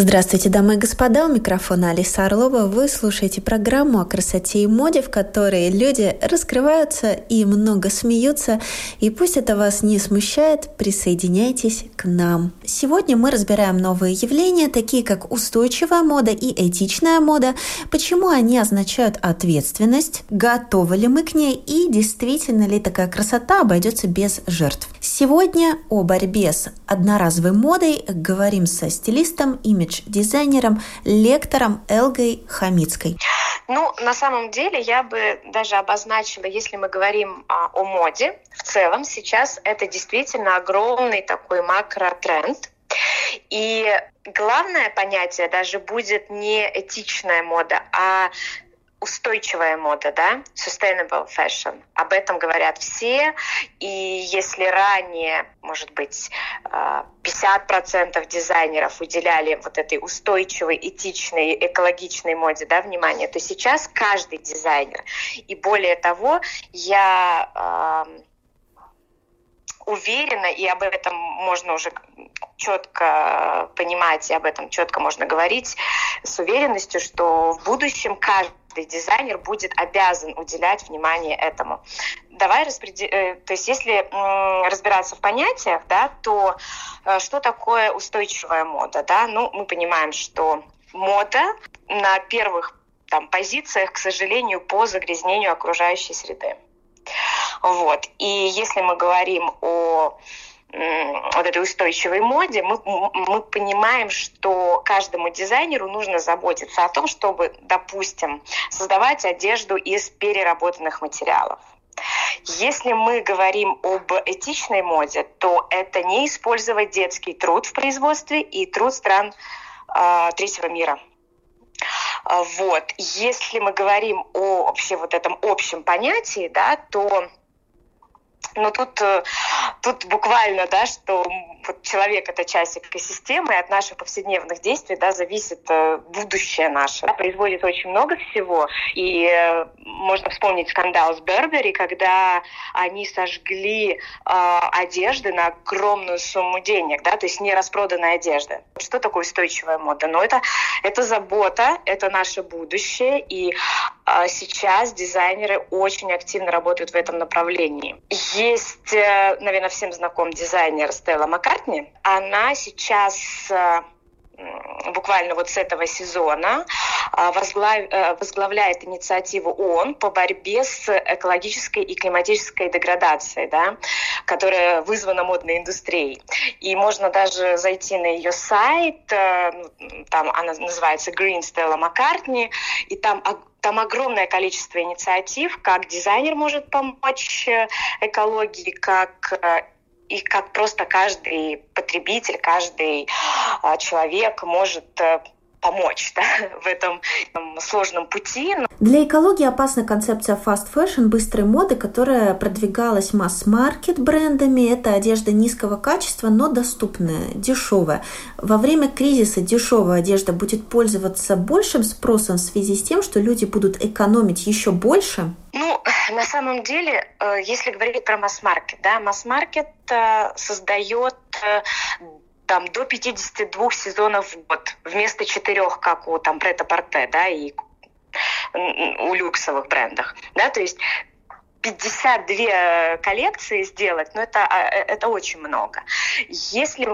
Здравствуйте, дамы и господа, у микрофона Алиса Орлова. Вы слушаете программу о красоте и моде, в которой люди раскрываются и много смеются. И пусть это вас не смущает, присоединяйтесь к нам. Сегодня мы разбираем новые явления, такие как устойчивая мода и этичная мода, почему они означают ответственность, готовы ли мы к ней и действительно ли такая красота обойдется без жертв. Сегодня о борьбе с одноразовой модой говорим со стилистом, имидж имидж-дизайнером, лектором Элгой Хамицкой. Ну, на самом деле, я бы даже обозначила, если мы говорим а, о моде, в целом сейчас это действительно огромный такой макротренд. И главное понятие даже будет не этичная мода, а устойчивая мода, да, sustainable fashion. Об этом говорят все. И если ранее, может быть, 50% э, дизайнеров уделяли вот этой устойчивой, этичной, экологичной моде, да, внимание, то сейчас каждый дизайнер. И более того, я э, уверена, и об этом можно уже четко понимать, и об этом четко можно говорить с уверенностью, что в будущем каждый дизайнер будет обязан уделять внимание этому. Давай распределим, э, то есть если разбираться в понятиях, да, то э, что такое устойчивая мода, да? Ну, мы понимаем, что мода на первых там, позициях, к сожалению, по загрязнению окружающей среды. Вот. И если мы говорим о вот этой устойчивой моде, мы, мы понимаем, что каждому дизайнеру нужно заботиться о том, чтобы, допустим, создавать одежду из переработанных материалов. Если мы говорим об этичной моде, то это не использовать детский труд в производстве и труд стран э, третьего мира. Вот. Если мы говорим о вообще вот этом общем понятии, да, то но тут, э, тут буквально, да, что вот человек — это часть экосистемы, и от наших повседневных действий да, зависит э, будущее наше. Да, очень много всего, и э, можно вспомнить скандал с Бербери, когда они сожгли э, одежды на огромную сумму денег, да, то есть не распроданная одежда. Что такое устойчивая мода? Ну, это, это забота, это наше будущее, и э, сейчас дизайнеры очень активно работают в этом направлении. Есть, э, наверное, всем знаком дизайнер Стелла Маккар, Маккартни, она сейчас э, буквально вот с этого сезона э, э, возглавляет инициативу ООН по борьбе с экологической и климатической деградацией, да, которая вызвана модной индустрией. И можно даже зайти на ее сайт, ну, там она называется Green Stella McCartney, и там там огромное количество инициатив, как дизайнер может помочь экологии, как и как просто каждый потребитель, каждый а, человек может э, помочь да, в этом сложном пути. Для экологии опасна концепция fast fashion, быстрой моды, которая продвигалась масс-маркет брендами. Это одежда низкого качества, но доступная, дешевая. Во время кризиса дешевая одежда будет пользоваться большим спросом в связи с тем, что люди будут экономить еще больше? Ну, на самом деле, э, если говорить про масс-маркет, да, масс-маркет э, создает э, там до 52 сезонов в год вместо четырех, как у там Прета Порте, да, и у люксовых брендах, да, то есть 52 коллекции сделать, ну это, а, э, это очень много. Если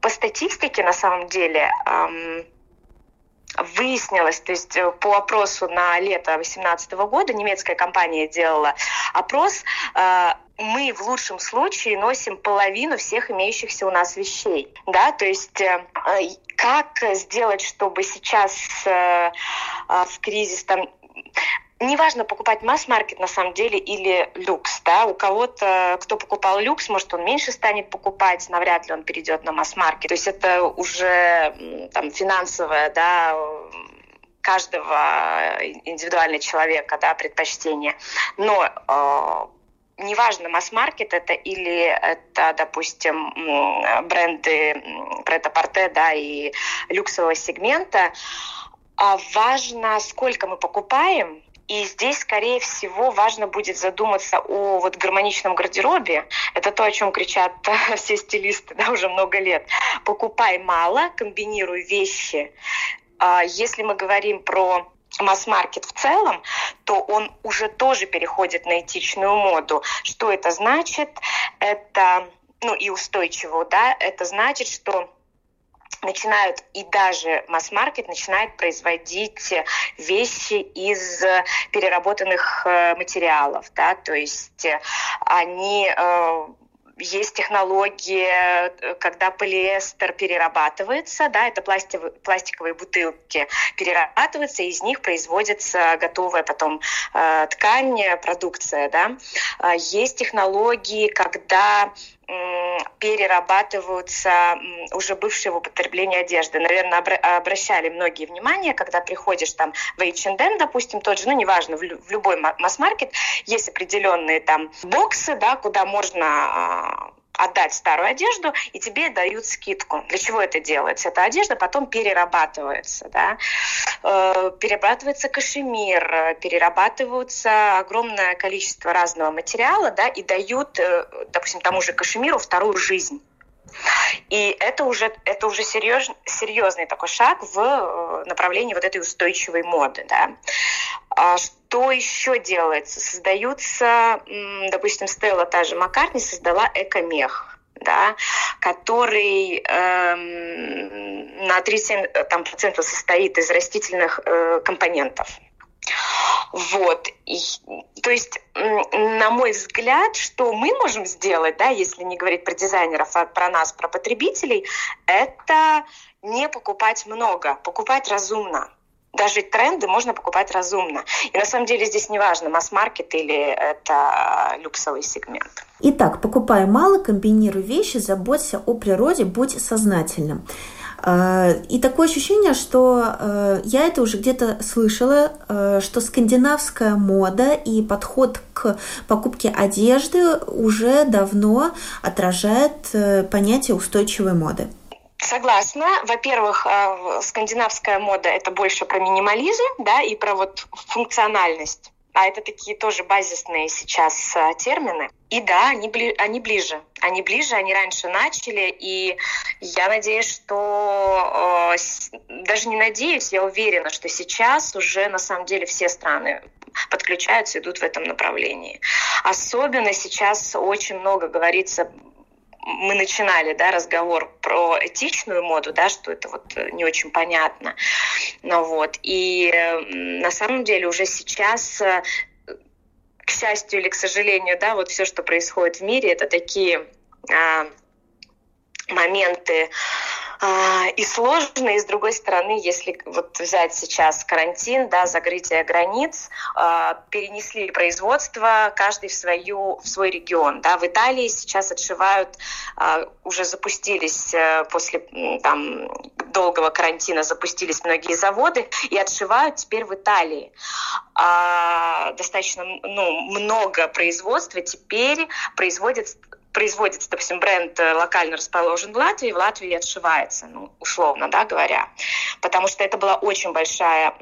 по статистике на самом деле эм, выяснилось, то есть э, по опросу на лето 2018 года немецкая компания делала опрос, э, мы в лучшем случае носим половину всех имеющихся у нас вещей, да, то есть э, как сделать, чтобы сейчас в кризис там неважно покупать масс-маркет на самом деле или люкс, да, у кого-то, кто покупал люкс, может, он меньше станет покупать, навряд ли он перейдет на масс-маркет. То есть это уже там финансовая, да, каждого индивидуального человека, да, предпочтения. Но э, неважно, масс-маркет это или это, допустим, бренды претапорте, да, и люксового сегмента, а важно, сколько мы покупаем, и здесь, скорее всего, важно будет задуматься о вот гармоничном гардеробе. Это то, о чем кричат все стилисты да, уже много лет. Покупай мало, комбинируй вещи. А если мы говорим про масс-маркет в целом, то он уже тоже переходит на этичную моду. Что это значит? Это, ну и устойчивую, да, это значит, что начинают, и даже масс-маркет начинает производить вещи из переработанных э, материалов, да, то есть э, они э, есть технологии, когда полиэстер перерабатывается, да, это пластиковые, пластиковые бутылки перерабатываются, и из них производится готовая потом э, ткань, продукция, да. Есть технологии, когда перерабатываются уже бывшие в употреблении одежды. Наверное, обращали многие внимание, когда приходишь там в H&M, допустим, тот же, ну, неважно, в любой масс-маркет, есть определенные там боксы, да, куда можно а, отдать старую одежду, и тебе дают скидку. Для чего это делается? Эта одежда потом перерабатывается. Да? Э, перерабатывается кашемир, перерабатываются огромное количество разного материала да, и дают, э, допустим, тому же кашемиру вторую жизнь. И это уже, это уже серьез, серьезный такой шаг в э, направлении вот этой устойчивой моды. Да. А что еще делается? Создаются, допустим, Стелла, та же Маккартни, создала экомех да, который эм, на 37% там, процентов состоит из растительных э, компонентов. Вот. И, то есть, на мой взгляд, что мы можем сделать, да, если не говорить про дизайнеров, а про нас, про потребителей, это не покупать много, покупать разумно. Даже тренды можно покупать разумно. И на самом деле здесь не важно, масс-маркет или это люксовый сегмент. Итак, покупай мало, комбинируй вещи, заботься о природе, будь сознательным. А, и такое ощущение, что э, я это уже где-то слышала, э, что скандинавская мода и подход к покупке одежды уже давно отражает э, понятие устойчивой моды. Согласна. Во-первых, скандинавская мода это больше про минимализм, да, и про вот функциональность. А это такие тоже базисные сейчас термины. И да, они, бли, они ближе. Они ближе, они раньше начали, и я надеюсь, что э, даже не надеюсь, я уверена, что сейчас уже на самом деле все страны подключаются, идут в этом направлении. Особенно сейчас очень много говорится мы начинали да, разговор про этичную моду, да, что это вот не очень понятно. Ну, вот. И на самом деле уже сейчас э, к счастью или к сожалению, да, вот все, что происходит в мире, это такие а, моменты и сложные, и с другой стороны, если вот взять сейчас карантин, да, закрытие границ, а, перенесли производство каждый в, свою, в свой регион. Да. В Италии сейчас отшивают, а, уже запустились э, после там, долгого карантина, запустились многие заводы и отшивают теперь в Италии. Достаточно ну, много производства теперь производят производится, допустим, бренд э, локально расположен в Латвии, в Латвии отшивается, ну, условно, да, говоря. Потому что это была очень большая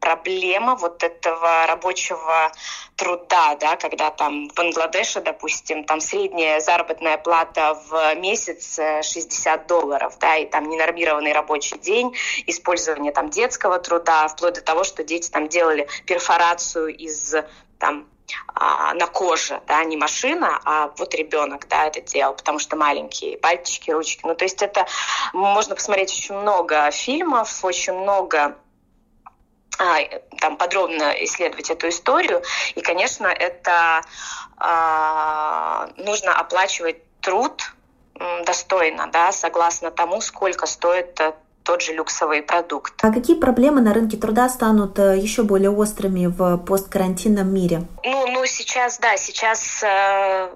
проблема вот этого рабочего труда, да, когда там в Бангладеше, допустим, там средняя заработная плата в месяц 60 э, долларов, да, и там ненормированный рабочий день, использование там детского труда, вплоть до того, что дети там делали перфорацию из там а, на коже, да, не машина, а вот ребенок, да, это делал, потому что маленькие пальчики, ручки. Ну, то есть это можно посмотреть очень много фильмов, очень много а, там подробно исследовать эту историю. И, конечно, это а, нужно оплачивать труд достойно, да, согласно тому, сколько стоит тот же люксовый продукт. А какие проблемы на рынке труда станут э, еще более острыми в посткарантинном мире? Ну, ну сейчас, да, сейчас э,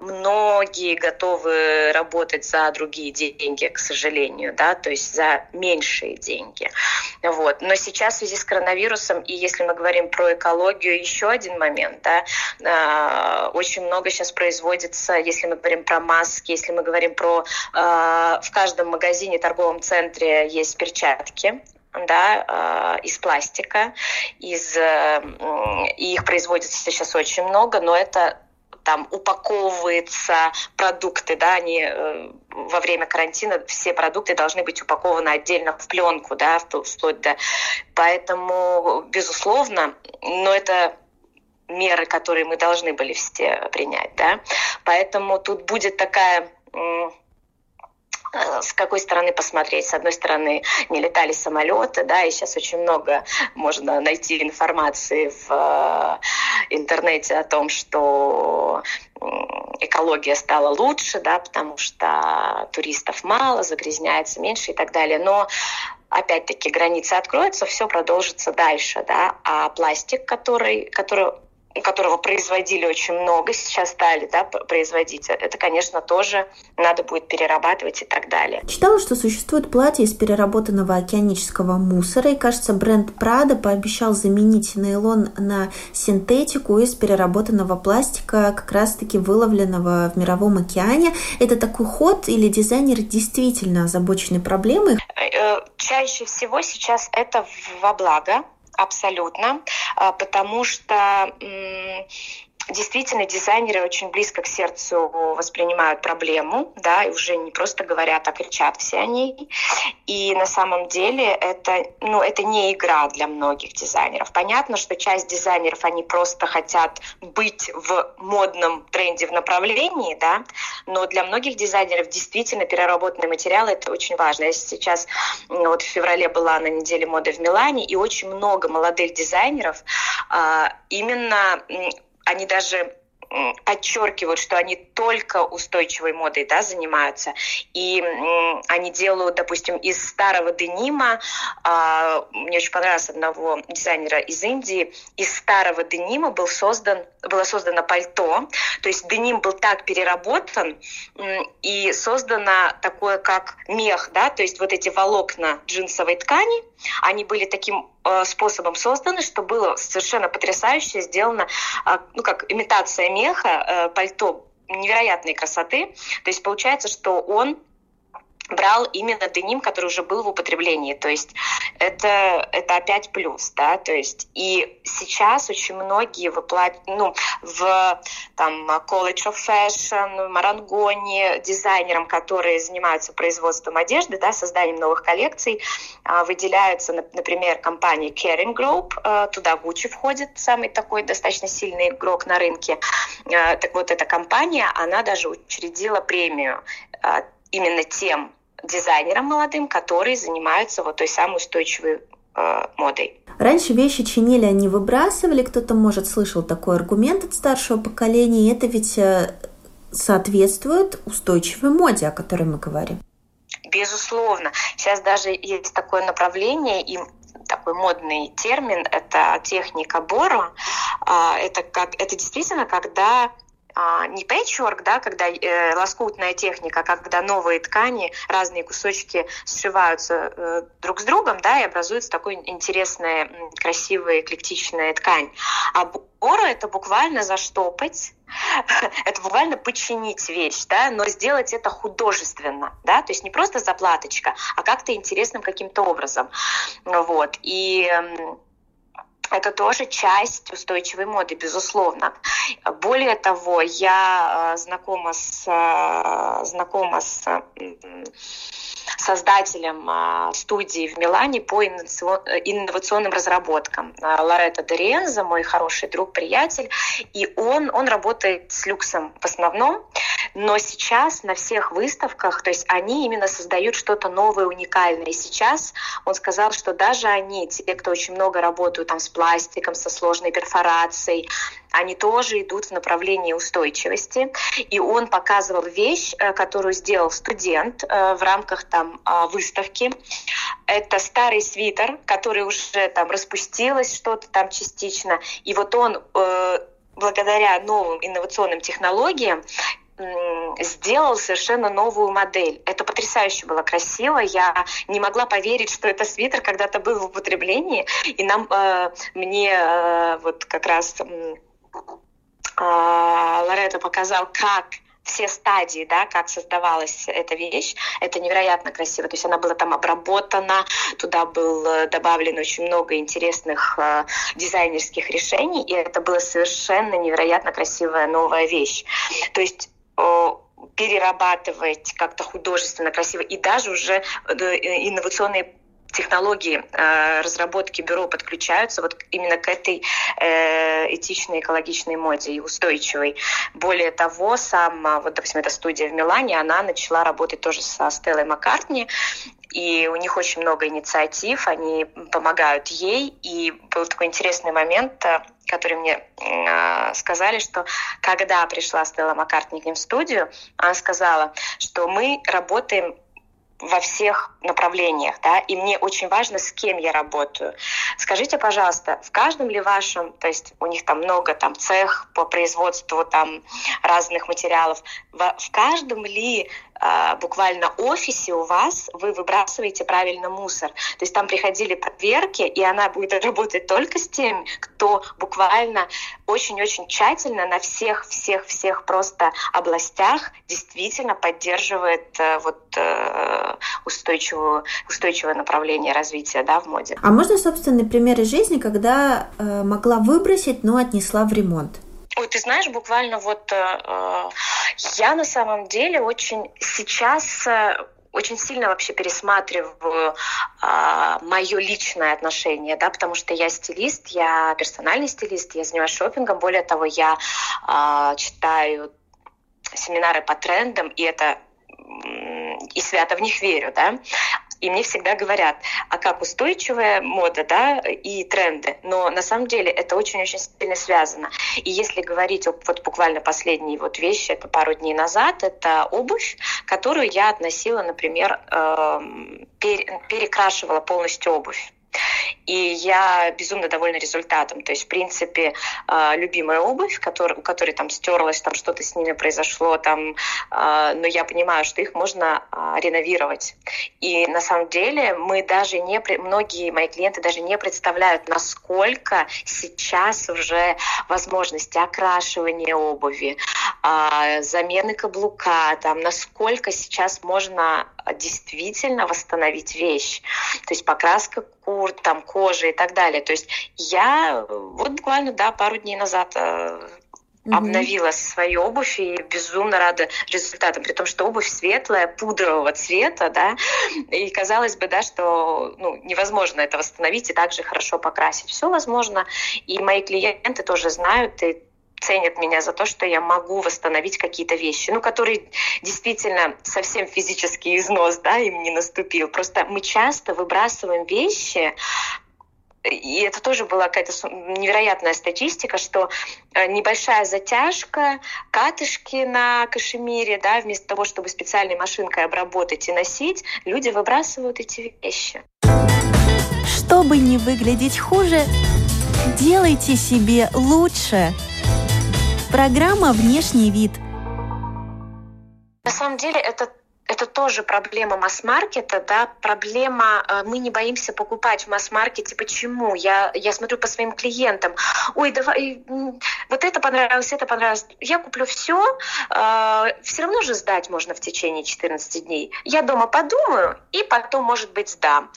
многие готовы работать за другие деньги, к сожалению, да, то есть за меньшие деньги. Вот. Но сейчас в связи с коронавирусом, и если мы говорим про экологию, еще один момент, да, э, очень много сейчас производится, если мы говорим про маски, если мы говорим про э, в каждом магазине, торговом центре есть перчатки, да, э, из пластика, из, и их производится сейчас очень много, но это там упаковываются продукты, да, они э, во время карантина все продукты должны быть упакованы отдельно в пленку, да, вплоть до... Поэтому, безусловно, но это меры, которые мы должны были все принять, да. Поэтому тут будет такая с какой стороны посмотреть. С одной стороны, не летали самолеты, да, и сейчас очень много можно найти информации в э, интернете о том, что экология стала лучше, да, потому что туристов мало, загрязняется меньше и так далее. Но опять-таки границы откроются, все продолжится дальше, да, а пластик, который, который которого производили очень много, сейчас стали да, производить, это, конечно, тоже надо будет перерабатывать и так далее. Читала, что существует платье из переработанного океанического мусора, и, кажется, бренд Prada пообещал заменить нейлон на синтетику из переработанного пластика, как раз-таки выловленного в мировом океане. Это такой ход или дизайнер действительно озабочены проблемой? Э, чаще всего сейчас это во благо, абсолютно, а, потому что действительно дизайнеры очень близко к сердцу воспринимают проблему, да, и уже не просто говорят, а кричат все о ней. И на самом деле это, ну, это не игра для многих дизайнеров. Понятно, что часть дизайнеров, они просто хотят быть в модном тренде в направлении, да, но для многих дизайнеров действительно переработанные материалы это очень важно. Я сейчас вот в феврале была на неделе моды в Милане, и очень много молодых дизайнеров а, именно они даже подчеркивают, что они только устойчивой модой да, занимаются. И они делают, допустим, из старого денима, э, мне очень понравилось одного дизайнера из Индии, из старого денима был создан, было создано пальто, то есть деним был так переработан и создано такое, как мех, да, то есть вот эти волокна джинсовой ткани, они были таким способом созданы, что было совершенно потрясающе сделано, э, ну как имитация меха, э, пальто невероятной красоты. То есть получается, что он брал именно деним, который уже был в употреблении. То есть это, это опять плюс, да, то есть и сейчас очень многие выплат... ну, в там College of Fashion, Марангоне, дизайнерам, которые занимаются производством одежды, да, созданием новых коллекций, а, выделяются, например, компания Kering Group, а, туда Gucci входит, самый такой достаточно сильный игрок на рынке. А, так вот, эта компания, она даже учредила премию именно тем дизайнерам молодым, которые занимаются вот той самой устойчивой э, модой. Раньше вещи чинили, они выбрасывали. Кто-то, может, слышал такой аргумент от старшего поколения. И это ведь э, соответствует устойчивой моде, о которой мы говорим. Безусловно. Сейчас даже есть такое направление, и такой модный термин, это техника Боро. А, это, как, это действительно, когда а, не пэтчворк, да, когда э, лоскутная техника, когда новые ткани, разные кусочки сшиваются э, друг с другом, да, и образуется такой интересная, красивая, эклектичная ткань. А боро это буквально заштопать, это буквально починить вещь, да, но сделать это художественно, да, то есть не просто заплаточка, а как-то интересным каким-то образом, вот, и это тоже часть устойчивой моды, безусловно. Более того, я э, знакома с, э, знакома с создателем э, студии в Милане по инновационным разработкам. Лоретто Дериенза, мой хороший друг, приятель, и он, он работает с люксом в основном, но сейчас на всех выставках, то есть они именно создают что-то новое, уникальное. И сейчас он сказал, что даже они, те, кто очень много работают там с пластиком, со сложной перфорацией, они тоже идут в направлении устойчивости. И он показывал вещь, э, которую сделал студент э, в рамках там а, выставки. Это старый свитер, который уже там распустилось что-то там частично. И вот он э, благодаря новым инновационным технологиям сделал совершенно новую модель. Это потрясающе было красиво. Я не могла поверить, что это свитер когда-то был в употреблении. И нам, э, мне э, вот как раз э, Лоретто показал, как все стадии, да, как создавалась эта вещь, это невероятно красиво. То есть она была там обработана, туда был добавлено очень много интересных э, дизайнерских решений, и это была совершенно невероятно красивая новая вещь. То есть перерабатывать как-то художественно красиво и даже уже э, инновационные технологии э, разработки бюро подключаются вот именно к этой э, этичной, экологичной моде и устойчивой. Более того, сам, вот, допустим, эта студия в Милане, она начала работать тоже со Стеллой Маккартни, и у них очень много инициатив, они помогают ей, и был такой интересный момент, который мне э, сказали, что когда пришла Стелла Маккартни к ним в студию, она сказала, что мы работаем во всех направлениях, да, и мне очень важно, с кем я работаю. Скажите, пожалуйста, в каждом ли вашем, то есть у них там много там цех по производству там разных материалов, в, в каждом ли а, буквально офисе у вас вы выбрасываете правильно мусор. То есть там приходили проверки, и она будет работать только с теми, кто буквально очень-очень тщательно на всех-всех-всех просто областях действительно поддерживает э, вот э, устойчивую, устойчивое направление развития да, в моде. А можно собственный пример из жизни, когда э, могла выбросить, но отнесла в ремонт? Ой, ты знаешь, буквально вот э, я на самом деле очень сейчас э, очень сильно вообще пересматриваю э, мое личное отношение, да, потому что я стилист, я персональный стилист, я занимаюсь шопингом, более того, я э, читаю семинары по трендам, и это и свято в них верю, да. И мне всегда говорят, а как устойчивая мода, да, и тренды. Но на самом деле это очень-очень сильно связано. И если говорить о вот буквально последние вот вещи, это пару дней назад, это обувь, которую я относила, например, эм, перекрашивала полностью обувь. И я безумно довольна результатом. То есть, в принципе, а, любимая обувь, который, у которой там стерлась, там что-то с ними произошло, там, а, но я понимаю, что их можно а, реновировать. И на самом деле мы даже не, многие мои клиенты даже не представляют, насколько сейчас уже возможности окрашивания обуви, замены каблука, там, насколько сейчас можно действительно восстановить вещь. То есть покраска кур, там, кожи и так далее. То есть я вот буквально, да, пару дней назад mm обновила свою обувь и безумно рада результатам, при том, что обувь светлая, пудрового цвета, да, и казалось бы, да, что ну, невозможно это восстановить и также хорошо покрасить. Все возможно, и мои клиенты тоже знают, и ценят меня за то, что я могу восстановить какие-то вещи, ну, которые действительно совсем физический износ, да, им не наступил. Просто мы часто выбрасываем вещи, и это тоже была какая-то невероятная статистика, что э, небольшая затяжка, катышки на кашемире, да, вместо того, чтобы специальной машинкой обработать и носить, люди выбрасывают эти вещи. Чтобы не выглядеть хуже, делайте себе лучше. Программа «Внешний вид». На самом деле это это тоже проблема масс-маркета, да, проблема, э, мы не боимся покупать в масс-маркете. Почему? Я, я смотрю по своим клиентам, ой, давай, вот это понравилось, это понравилось. Я куплю все, э, все равно же сдать можно в течение 14 дней. Я дома подумаю и потом, может быть, сдам.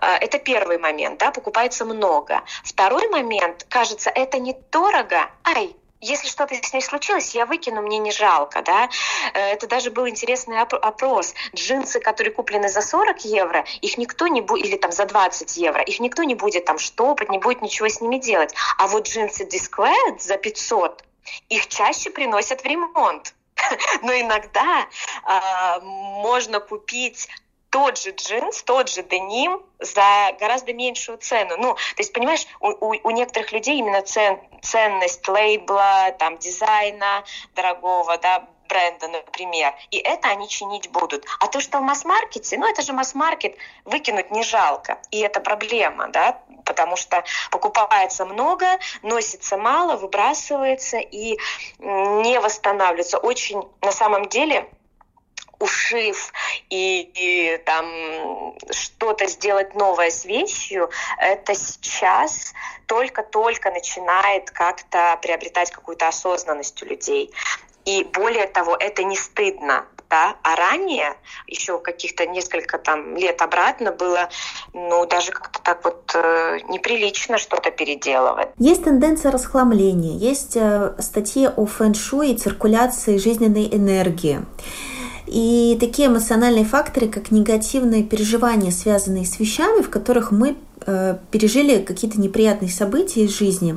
Э, это первый момент, да, покупается много. Второй момент, кажется, это недорого, ай, если что-то с ней случилось, я выкину, мне не жалко, да. Э, это даже был интересный опрос. Джинсы, которые куплены за 40 евро, их никто не будет, или там за 20 евро, их никто не будет там штопать, не будет ничего с ними делать. А вот джинсы Disquared за 500, их чаще приносят в ремонт. Но иногда э, можно купить тот же джинс, тот же деним за гораздо меньшую цену. Ну, то есть, понимаешь, у, у, у некоторых людей именно цен, ценность лейбла, там, дизайна дорогого, да, бренда, например, и это они чинить будут. А то, что в масс-маркете, ну это же масс-маркет, выкинуть не жалко, и это проблема, да, потому что покупается много, носится мало, выбрасывается и не восстанавливается. Очень, на самом деле, ушив и, и там что-то сделать новое с вещью, это сейчас только-только начинает как-то приобретать какую-то осознанность у людей. И более того, это не стыдно, да, а ранее, еще каких-то несколько там лет обратно было, ну, даже как-то так вот э, неприлично что-то переделывать. Есть тенденция расхламления, есть э, статьи о фэн-шуй и циркуляции жизненной энергии. И такие эмоциональные факторы, как негативные переживания, связанные с вещами, в которых мы э, пережили какие-то неприятные события из жизни.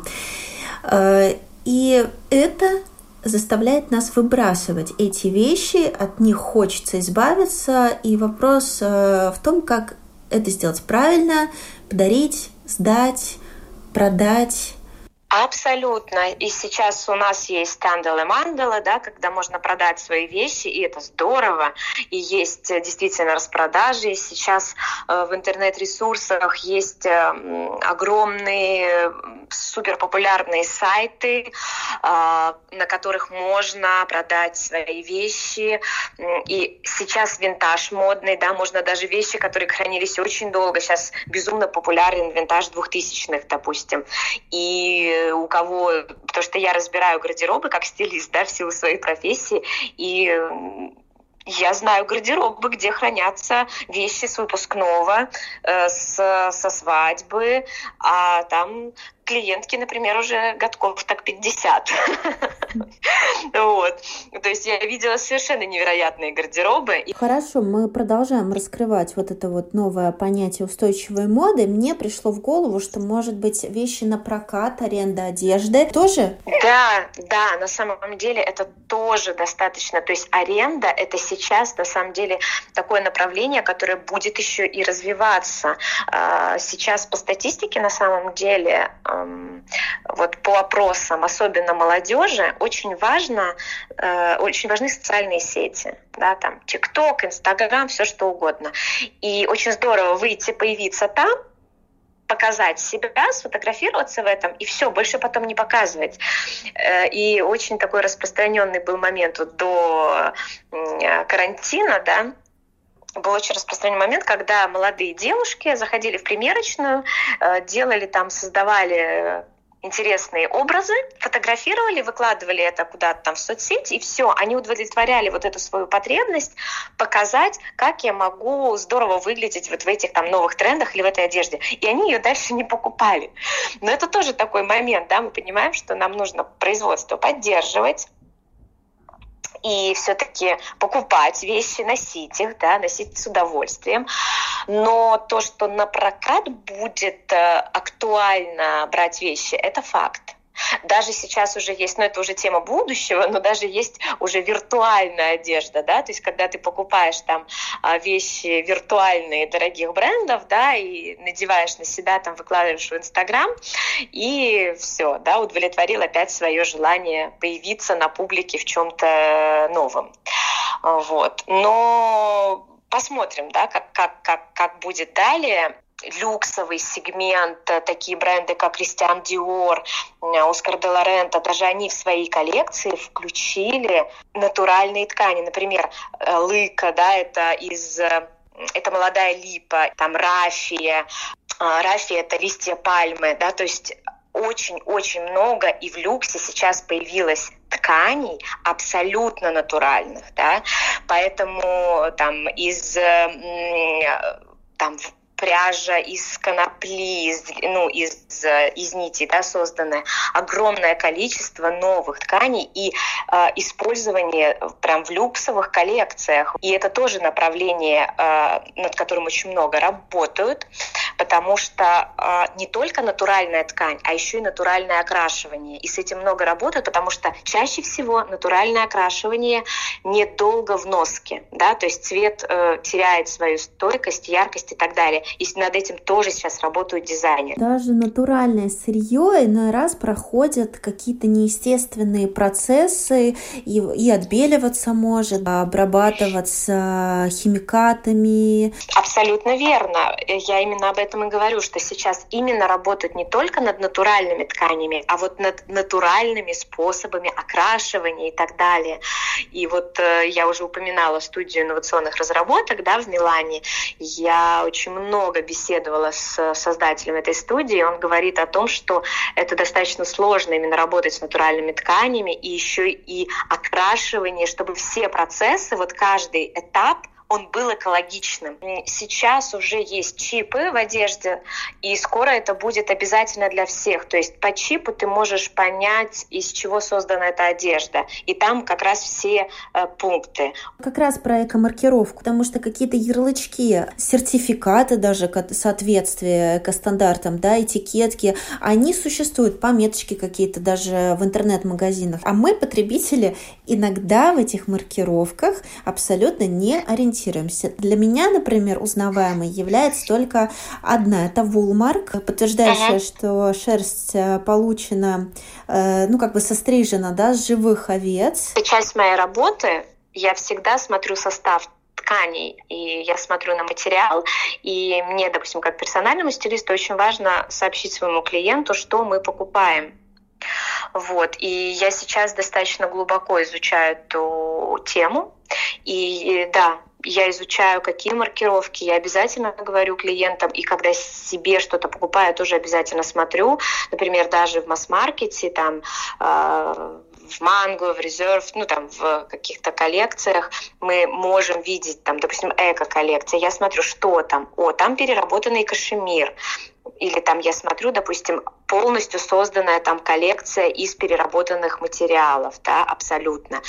Э, и это заставляет нас выбрасывать эти вещи, от них хочется избавиться, и вопрос э, в том, как это сделать правильно, подарить, сдать, продать, Абсолютно. И сейчас у нас есть тандала мандала, да, когда можно продать свои вещи, и это здорово. И есть э, действительно распродажи. Сейчас э, в интернет-ресурсах есть э, огромные суперпопулярные сайты, э, на которых можно продать свои вещи. И сейчас винтаж модный, да, можно даже вещи, которые хранились очень долго. Сейчас безумно популярен винтаж двухтысячных, допустим. И у кого, потому что я разбираю гардеробы как стилист, да, в силу своей профессии, и я знаю гардеробы, где хранятся вещи с выпускного, э, с, со свадьбы, а там клиентки, например, уже годков так 50. Вот. То есть я видела совершенно невероятные гардеробы. Хорошо, мы продолжаем раскрывать вот это вот новое понятие устойчивой моды. Мне пришло в голову, что, может быть, вещи на прокат, аренда одежды тоже? Да, да, на самом деле это тоже достаточно. То есть аренда — это сейчас, на самом деле, такое направление, которое будет еще и развиваться. А, сейчас по статистике, на самом деле, вот по опросам, особенно молодежи, очень важно, э, очень важны социальные сети, да, там ТикТок, Инстаграм, все что угодно. И очень здорово выйти, появиться там, показать себя, сфотографироваться в этом, и все, больше потом не показывать. Э, и очень такой распространенный был момент вот до карантина, да, был очень распространенный момент, когда молодые девушки заходили в примерочную, э, делали там, создавали интересные образы, фотографировали, выкладывали это куда-то там в соцсети, и все, они удовлетворяли вот эту свою потребность показать, как я могу здорово выглядеть вот в этих там новых трендах или в этой одежде. И они ее дальше не покупали. Но это тоже такой момент, да, мы понимаем, что нам нужно производство поддерживать, и все-таки покупать вещи, носить их, да, носить с удовольствием. Но то, что на прокат будет э, актуально брать вещи, это факт. Даже сейчас уже есть, ну это уже тема будущего, но даже есть уже виртуальная одежда, да, то есть когда ты покупаешь там а, вещи виртуальные дорогих брендов, да, и надеваешь на себя, там выкладываешь в Инстаграм, и все, да, удовлетворил опять свое желание появиться на публике в чем-то новом. Вот. Но посмотрим, да, как, как, как, как будет далее люксовый сегмент, э, такие бренды, как Кристиан Диор, Оскар де Лорента, даже они в свои коллекции включили натуральные ткани. Например, э, лыка, да, это из э, это молодая липа, там рафия, рафия это листья пальмы, да, то есть очень-очень много и в люксе сейчас появилось тканей абсолютно натуральных, да, поэтому там из там пряжа из конопли, из, ну, из, из нити, да, созданная, огромное количество новых тканей и э, использование прям в люксовых коллекциях. И это тоже направление, э, над которым очень много работают, потому что э, не только натуральная ткань, а еще и натуральное окрашивание. И с этим много работают, потому что чаще всего натуральное окрашивание недолго в носке, да, то есть цвет э, теряет свою стойкость, яркость и так далее. И над этим тоже сейчас работают дизайнеры. Даже натуральное сырье иной раз проходят какие-то неестественные процессы и, и отбеливаться может, обрабатываться химикатами. Абсолютно верно. Я именно об этом и говорю, что сейчас именно работают не только над натуральными тканями, а вот над натуральными способами окрашивания и так далее. И вот э, я уже упоминала студию инновационных разработок да, в Милане. Я очень много беседовала с создателем этой студии. Он говорит о том, что это достаточно сложно именно работать с натуральными тканями и еще и окрашивание, чтобы все процессы, вот каждый этап он был экологичным. Сейчас уже есть чипы в одежде, и скоро это будет обязательно для всех. То есть по чипу ты можешь понять, из чего создана эта одежда. И там как раз все э, пункты. Как раз про эко-маркировку, потому что какие-то ярлычки, сертификаты даже соответствия эко-стандартам, да, этикетки, они существуют, пометочки какие-то даже в интернет-магазинах. А мы, потребители, иногда в этих маркировках абсолютно не ориентируемся ориентируемся. Для меня, например, узнаваемой является только одна. Это вулмарк, подтверждающая, ага. что шерсть э, получена, э, ну, как бы сострижена, да, с живых овец. Это часть моей работы. Я всегда смотрю состав тканей, и я смотрю на материал, и мне, допустим, как персональному стилисту очень важно сообщить своему клиенту, что мы покупаем. Вот. И я сейчас достаточно глубоко изучаю эту тему. И да, я изучаю, какие маркировки, я обязательно говорю клиентам, и когда себе что-то покупаю, тоже обязательно смотрю. Например, даже в масс-маркете, там, э, в Манго, в Резерв, ну там в каких-то коллекциях мы можем видеть, там, допустим, эко-коллекция. Я смотрю, что там. О, там переработанный кашемир. Или там я смотрю, допустим, полностью созданная там коллекция из переработанных материалов, да, абсолютно.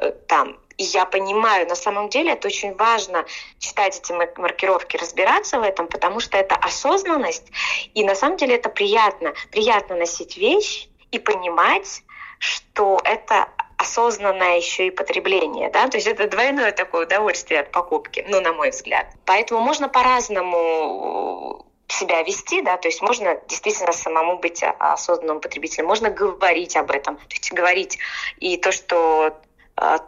Э, там и я понимаю, на самом деле это очень важно читать эти маркировки, разбираться в этом, потому что это осознанность, и на самом деле это приятно. Приятно носить вещь и понимать, что это осознанное еще и потребление, да, то есть это двойное такое удовольствие от покупки, ну, на мой взгляд. Поэтому можно по-разному себя вести, да, то есть можно действительно самому быть осознанным потребителем, можно говорить об этом, то есть говорить и то, что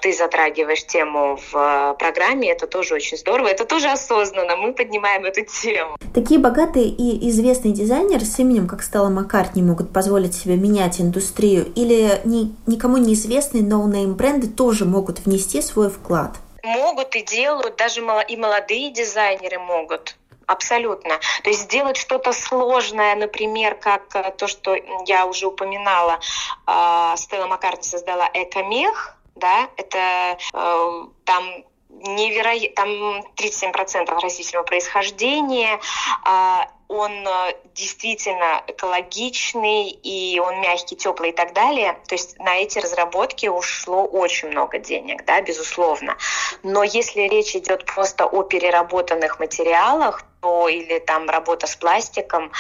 ты затрагиваешь тему в а, программе, это тоже очень здорово, это тоже осознанно, мы поднимаем эту тему. Такие богатые и известные дизайнеры с именем, как Стелла Маккартни, могут позволить себе менять индустрию, или ни, никому неизвестные no-name бренды тоже могут внести свой вклад? Могут и делают, даже и молодые дизайнеры могут абсолютно. То есть сделать что-то сложное, например, как э, то, что я уже упоминала, а, Стелла Маккартни создала «Экомех», да, это э, там невероятно, там 37% растительного происхождения, э, он э, действительно экологичный, и он мягкий, теплый и так далее. То есть на эти разработки ушло очень много денег, да, безусловно. Но если речь идет просто о переработанных материалах, то или там работа с пластиком,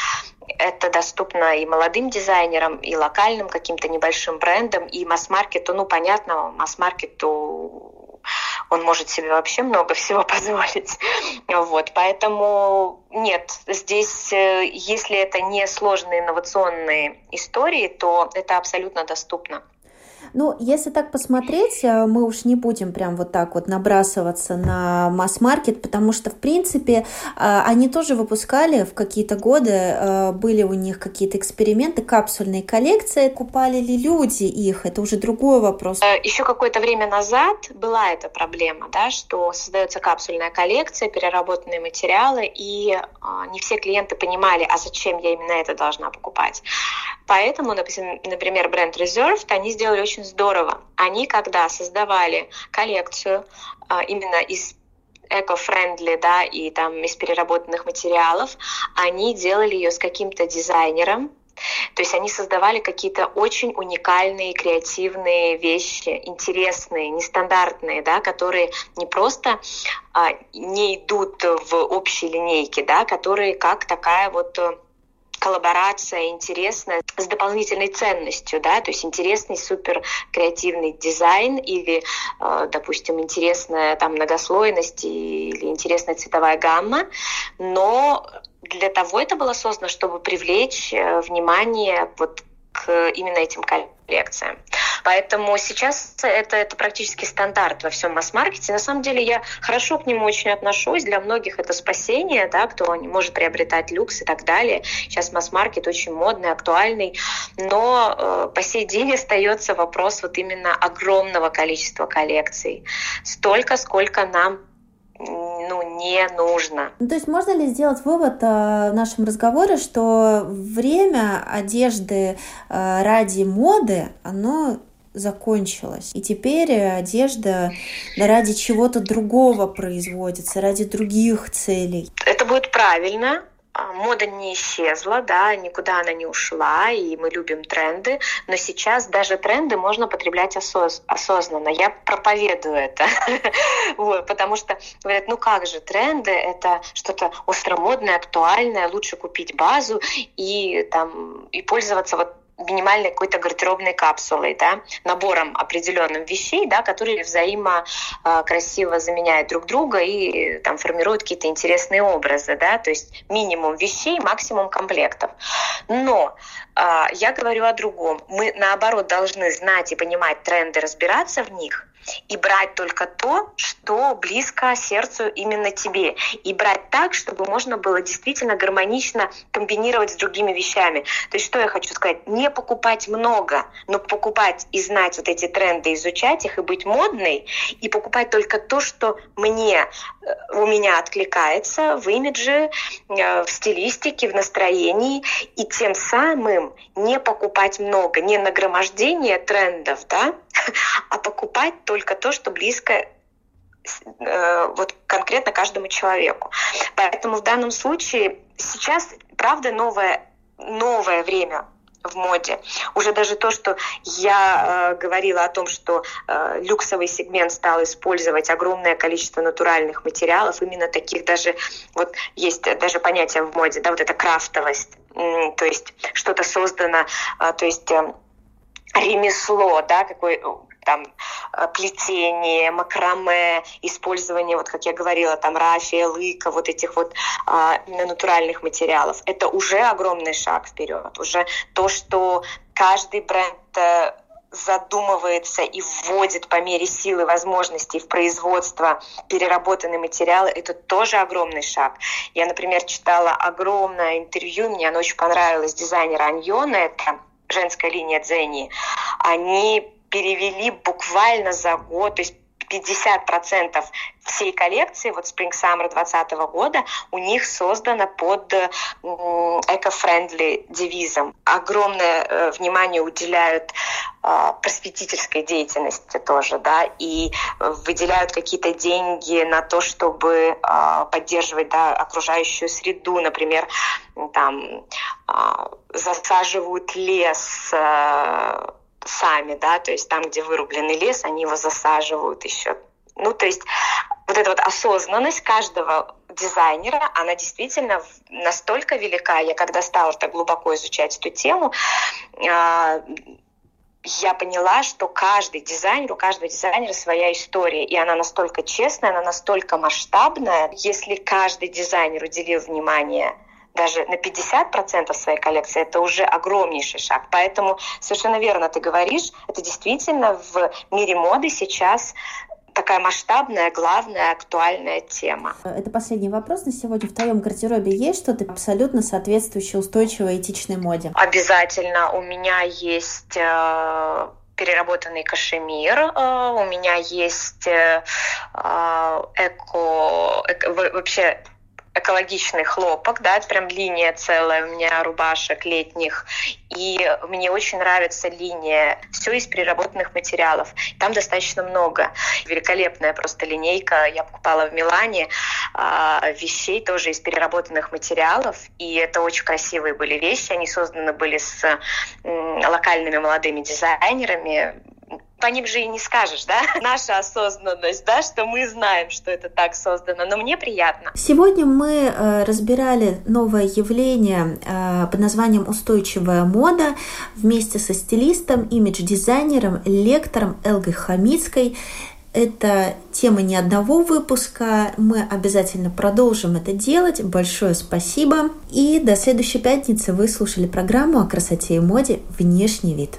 это доступно и молодым дизайнерам, и локальным каким-то небольшим брендам, и масс-маркету. Ну, понятно, масс-маркету он может себе вообще много всего позволить. Вот, поэтому нет, здесь, э, если это не сложные инновационные истории, то это абсолютно доступно. Ну, если так посмотреть, э, мы уж не будем прям вот так вот набрасываться на масс-маркет, потому что, в принципе, э, они тоже выпускали в какие-то годы, э, были у них какие-то эксперименты, капсульные коллекции, купали ли люди их, это уже другой вопрос. Еще какое-то время назад была эта проблема, да, что создается капсульная коллекция, переработанные материалы, и не все клиенты понимали, а зачем я именно это должна покупать. Поэтому, например, бренд Reserved, они сделали очень здорово. Они, когда создавали коллекцию а, именно из эко-френдли, да, и там из переработанных материалов, они делали ее с каким-то дизайнером, то есть они создавали какие-то очень уникальные, креативные вещи, интересные, нестандартные, да, которые не просто а, не идут в общей линейке, да, которые как такая вот э, коллаборация интересная с дополнительной ценностью, да, то есть интересный супер креативный дизайн или, э, допустим, интересная там многослойность или интересная цветовая гамма, но для того это было создано, чтобы привлечь э, внимание вот к именно этим коллекциям. Поэтому сейчас это, это практически стандарт во всем масс-маркете. На самом деле я хорошо к нему очень отношусь. Для многих это спасение, да, кто не может приобретать люкс и так далее. Сейчас масс-маркет очень модный, актуальный. Но э, по сей день остается вопрос вот именно огромного количества коллекций. Столько, сколько нам ну, не нужно. Ну, то есть можно ли сделать вывод э, в нашем разговоре, что время одежды э, ради моды, оно закончилось. И теперь одежда ради чего-то другого производится, ради других целей. Это будет правильно, а, мода не исчезла, да, никуда она не ушла, и мы любим тренды, но сейчас даже тренды можно потреблять осоз осознанно. Я проповедую это, вот, потому что говорят, ну как же, тренды — это что-то остромодное, актуальное, лучше купить базу и, там, и пользоваться вот минимальной какой-то гардеробной капсулой, да, набором определенным вещей, да, которые взаимо э, красиво заменяют друг друга и там формируют какие-то интересные образы, да, то есть минимум вещей, максимум комплектов. Но э, я говорю о другом. Мы наоборот должны знать и понимать тренды, разбираться в них, и брать только то, что близко сердцу именно тебе. И брать так, чтобы можно было действительно гармонично комбинировать с другими вещами. То есть что я хочу сказать? Не покупать много, но покупать и знать вот эти тренды, изучать их и быть модной, и покупать только то, что мне, у меня откликается в имидже, э, в стилистике, в настроении, и тем самым не покупать много, не нагромождение трендов, да, а покупать только то, что близко э, вот конкретно каждому человеку. Поэтому в данном случае сейчас, правда, новое, новое время в моде. Уже даже то, что я э, говорила о том, что э, люксовый сегмент стал использовать огромное количество натуральных материалов, именно таких даже, вот есть даже понятие в моде, да, вот эта крафтовость, э, то есть что-то создано, э, то есть э, ремесло, да, какой там э, плетение, макраме, использование, вот как я говорила, там рафия, лыка, вот этих вот а, натуральных материалов. Это уже огромный шаг вперед, уже то, что каждый бренд э, задумывается и вводит по мере силы возможностей в производство переработанные материалы, это тоже огромный шаг. Я, например, читала огромное интервью, мне оно очень понравилось, дизайнера Аньона, это женская линия Дзени. Они перевели буквально за год, то есть 50% всей коллекции, вот Spring Summer 2020 года, у них создано под эко-френдли девизом. Огромное э, внимание уделяют э, просветительской деятельности тоже, да, и выделяют какие-то деньги на то, чтобы э, поддерживать да, окружающую среду, например, там засаживают лес, сами, да, то есть там, где вырубленный лес, они его засаживают еще. Ну, то есть вот эта вот осознанность каждого дизайнера, она действительно настолько велика. Я когда стала так глубоко изучать эту тему, а, я поняла, что каждый дизайнер, у каждого дизайнера своя история, и она настолько честная, она настолько масштабная. Если каждый дизайнер уделил внимание даже на 50% своей коллекции, это уже огромнейший шаг. Поэтому совершенно верно ты говоришь, это действительно в мире моды сейчас такая масштабная, главная, актуальная тема. Это последний вопрос на сегодня. В твоем гардеробе есть что-то абсолютно соответствующее устойчивой этичной моде? Обязательно. У меня есть э, переработанный кашемир, э, у меня есть э, эко, эко вообще экологичный хлопок, да, это прям линия целая у меня рубашек летних. И мне очень нравится линия все из переработанных материалов. Там достаточно много. Великолепная просто линейка. Я покупала в Милане э, вещей тоже из переработанных материалов. И это очень красивые были вещи. Они созданы были с э, локальными молодыми дизайнерами по ним же и не скажешь, да, наша осознанность, да, что мы знаем, что это так создано, но мне приятно. Сегодня мы э, разбирали новое явление э, под названием «Устойчивая мода» вместе со стилистом, имидж-дизайнером, лектором Элгой Хамицкой. Это тема не одного выпуска. Мы обязательно продолжим это делать. Большое спасибо. И до следующей пятницы вы слушали программу о красоте и моде «Внешний вид».